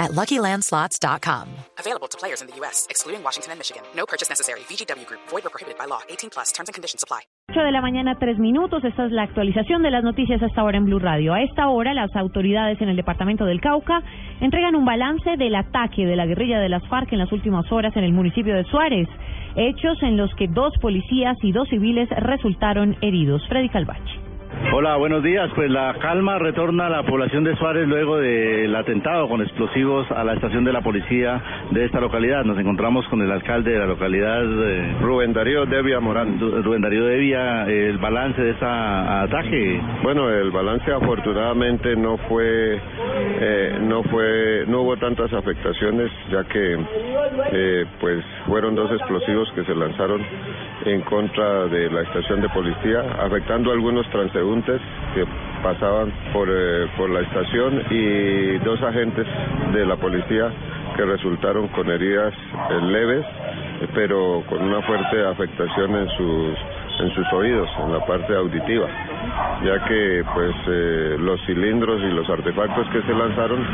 at LuckyLandSlots.com. Available to players in the U.S., excluding Washington and Michigan. No purchase necessary. VGW Group. Void or prohibited by law. 18 plus. Terms and conditions apply. 8 de la mañana, 3 minutos. Esta es la actualización de las noticias hasta ahora en Blue Radio. A esta hora, las autoridades en el departamento del Cauca entregan un balance del ataque de la guerrilla de las FARC en las últimas horas en el municipio de Suárez. Hechos en los que dos policías y dos civiles resultaron heridos. Freddy Calvache. Hola, buenos días. Pues la calma retorna a la población de Suárez luego del atentado con explosivos a la estación de la policía de esta localidad. Nos encontramos con el alcalde de la localidad, eh, Rubén Darío Devia Morán. Rubén Darío Devia, el balance de ese ataque. Bueno, el balance afortunadamente no fue, eh, no fue, no hubo tantas afectaciones, ya que eh, pues fueron dos explosivos que se lanzaron en contra de la estación de policía, afectando a algunos transeúntes que pasaban por, eh, por la estación y dos agentes de la policía que resultaron con heridas eh, leves, pero con una fuerte afectación en sus en sus oídos, en la parte auditiva, ya que pues eh, los cilindros y los artefactos que se lanzaron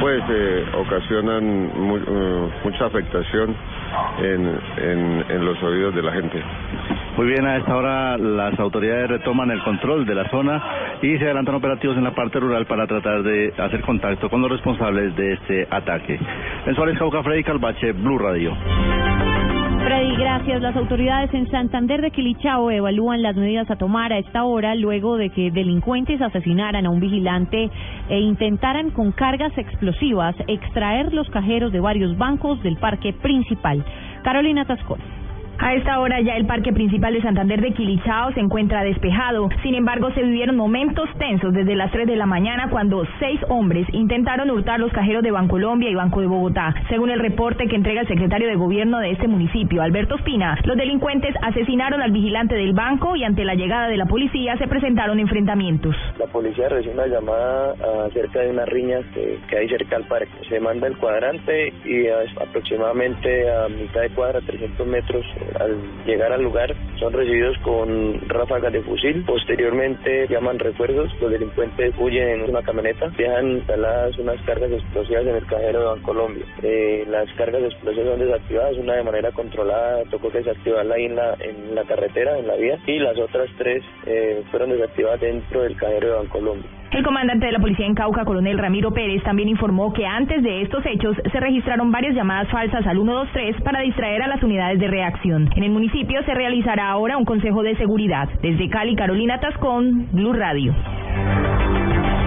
pues eh, ocasionan mu uh, mucha afectación en, los oídos de la gente. Muy bien, a esta hora las autoridades retoman el control de la zona y se adelantan operativos en la parte rural para tratar de hacer contacto con los responsables de este ataque. En Suárez, Cauca, Freddy Calvache, Blue Radio. Freddy, gracias. Las autoridades en Santander de Quilichao evalúan las medidas a tomar a esta hora luego de que delincuentes asesinaran a un vigilante e intentaran con cargas explosivas extraer los cajeros de varios bancos del parque principal. Carolina Tascón. A esta hora ya el parque principal de Santander de Quilichao se encuentra despejado. Sin embargo, se vivieron momentos tensos desde las 3 de la mañana cuando seis hombres intentaron hurtar los cajeros de Bancolombia y Banco de Bogotá. Según el reporte que entrega el secretario de gobierno de este municipio, Alberto Espina, los delincuentes asesinaron al vigilante del banco y ante la llegada de la policía se presentaron enfrentamientos. Policía recibe una llamada acerca de unas riñas que, que hay cerca al parque. Se manda el cuadrante y aproximadamente a mitad de cuadra, 300 metros, al llegar al lugar son recibidos con ráfagas de fusil. Posteriormente llaman refuerzos. Los delincuentes huyen en una camioneta. Dejan instaladas unas cargas explosivas en el cajero de Bancolombia. Eh, las cargas explosivas son desactivadas, una de manera controlada. Tocó desactivarla ahí en la, en la carretera, en la vía. Y las otras tres eh, fueron desactivadas dentro del cajero de El comandante de la policía en Cauca, coronel Ramiro Pérez, también informó que antes de estos hechos se registraron varias llamadas falsas al 123 para distraer a las unidades de reacción. En el municipio se realizará ahora un consejo de seguridad. Desde Cali, Carolina Tascón, Blue Radio.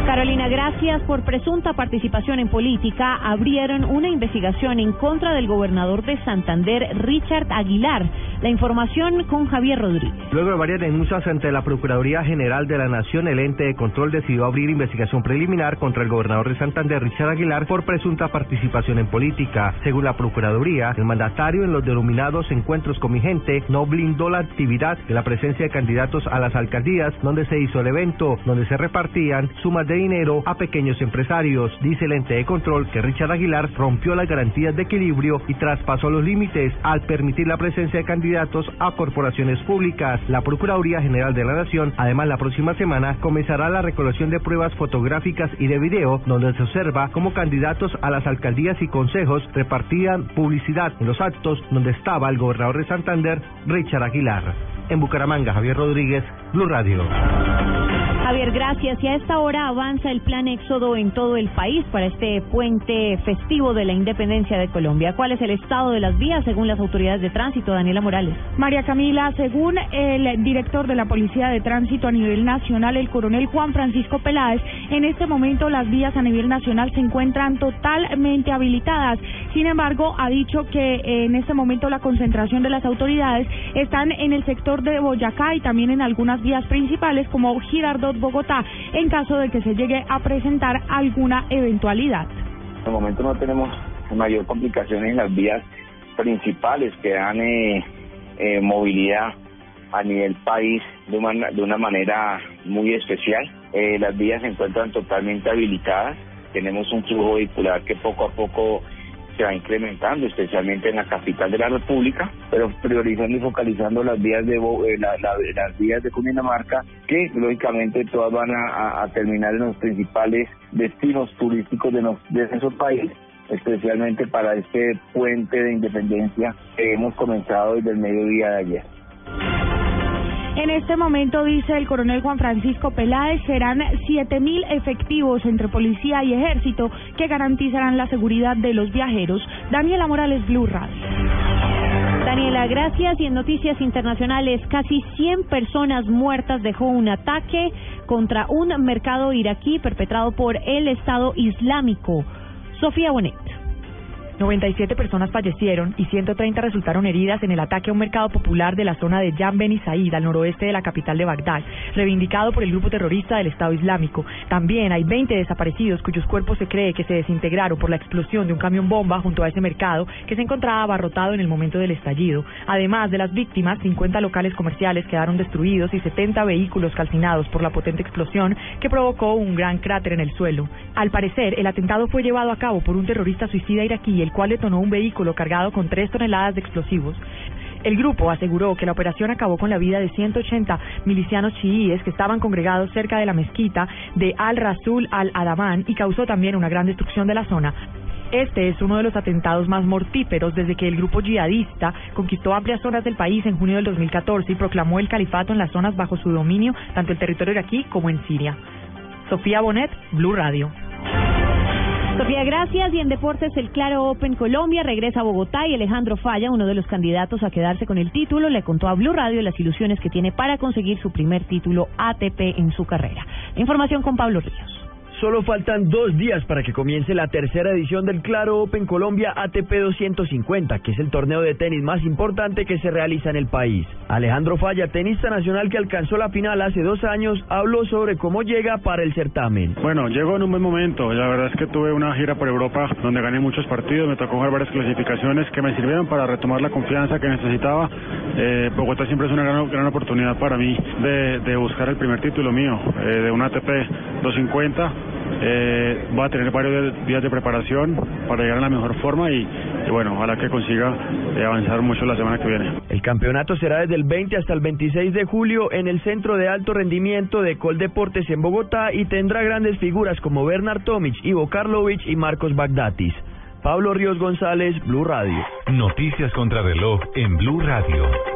Carolina, gracias por presunta participación en política. Abrieron una investigación en contra del gobernador de Santander, Richard Aguilar. La información con Javier Rodríguez. Luego de varias denuncias ante la Procuraduría General de la Nación, el ente de control decidió abrir investigación preliminar contra el gobernador de Santander, Richard Aguilar, por presunta participación en política. Según la Procuraduría, el mandatario en los denominados encuentros con mi gente no blindó la actividad de la presencia de candidatos a las alcaldías donde se hizo el evento, donde se repartían sumas de dinero a pequeños empresarios. Dice el ente de control que Richard Aguilar rompió las garantías de equilibrio y traspasó los límites al permitir la presencia de candidatos a corporaciones públicas. La Procuraduría General de la Nación, además, la próxima semana comenzará la recolección de pruebas fotográficas y de video donde se observa cómo candidatos a las alcaldías y consejos repartían publicidad en los actos donde estaba el gobernador de Santander, Richard Aguilar. En Bucaramanga, Javier Rodríguez, Blue Radio. Javier, gracias. Y a esta hora avanza el plan éxodo en todo el país para este puente festivo de la independencia de Colombia. ¿Cuál es el estado de las vías según las autoridades de tránsito? Daniela Morales. María Camila, según el director de la Policía de Tránsito a nivel nacional, el coronel Juan Francisco Peláez, en este momento las vías a nivel nacional se encuentran totalmente habilitadas. Sin embargo, ha dicho que en este momento la concentración de las autoridades están en el sector de Boyacá y también en algunas vías principales como Girardot Bogotá en caso de que se llegue a presentar alguna eventualidad. En momento no tenemos mayor complicación en las vías principales que dan eh, eh, movilidad a nivel país de una, de una manera muy especial. Eh, las vías se encuentran totalmente habilitadas. Tenemos un flujo vehicular que poco a poco se va incrementando, especialmente en la capital de la República, pero priorizando y focalizando las vías de eh, las vías de Cundinamarca, que lógicamente todas van a, terminar en los principales destinos turísticos de, de esos países especialmente para este puente de independencia que hemos comenzado desde el mediodía de ayer. En este momento, dice el coronel Juan Francisco Peláez, serán 7.000 efectivos entre policía y ejército que garantizarán la seguridad de los viajeros. Daniela Morales, Blue. Daniela, gracias. Y en noticias internacionales, casi 100 personas muertas dejó un ataque contra un mercado iraquí perpetrado por el Estado Islámico. Sofía Bonet. 97 personas fallecieron y 130 resultaron heridas en el ataque a un mercado popular de la zona de Jan Ben Said, al noroeste de la capital de Bagdad, reivindicado por el grupo terrorista del Estado Islámico. También hay 20 desaparecidos cuyos cuerpos se cree que se desintegraron por la explosión de un camión bomba junto a ese mercado que se encontraba abarrotado en el momento del estallido. Además de las víctimas, 50 locales comerciales quedaron destruidos y 70 vehículos calcinados por la potente explosión que provocó un gran cráter en el suelo. Al parecer, el atentado fue llevado a cabo por un terrorista suicida iraquí, el cual detonó un vehículo cargado con tres toneladas de explosivos. El grupo aseguró que la operación acabó con la vida de 180 milicianos chiíes que estaban congregados cerca de la mezquita de Al-Rasul al-Adaman y causó también una gran destrucción de la zona. Este es uno de los atentados más mortíferos desde que el grupo yihadista conquistó amplias zonas del país en junio del 2014 y proclamó el califato en las zonas bajo su dominio, tanto el territorio iraquí como en Siria. Sofía Bonet, Blue Radio. Sofía, gracias. Y en deportes, el Claro Open Colombia regresa a Bogotá y Alejandro Falla, uno de los candidatos a quedarse con el título, le contó a Blue Radio las ilusiones que tiene para conseguir su primer título ATP en su carrera. información con Pablo Ríos. Solo faltan dos días para que comience la tercera edición del Claro Open Colombia ATP 250, que es el torneo de tenis más importante que se realiza en el país. Alejandro Falla, tenista nacional que alcanzó la final hace dos años, habló sobre cómo llega para el certamen. Bueno, llegó en un buen momento. La verdad es que tuve una gira por Europa donde gané muchos partidos, me tocó jugar varias clasificaciones que me sirvieron para retomar la confianza que necesitaba. Eh, Bogotá siempre es una gran, oportunidad para mí de, buscar el primer título mío eh, de un ATP 250 eh, va a tener varios días de preparación para llegar a la mejor forma y, bueno, ojalá que consiga eh, avanzar mucho la semana que viene. El campeonato será desde el 20 hasta el 26 de julio en el Centro de Alto Rendimiento de Coldeportes en Bogotá y tendrá grandes figuras como Bernard Tomic, Ivo Karlovic y Marcos Bagdatis. Pablo Ríos González, Blue Radio. Noticias contra reloj en Blue Radio.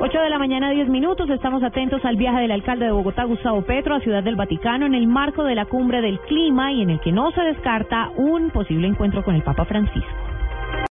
8 de la mañana, 10 minutos. Estamos atentos al viaje del alcalde de Bogotá, Gustavo Petro, a Ciudad del Vaticano en el marco de la cumbre del clima y en el que no se descarta un posible encuentro con el Papa Francisco.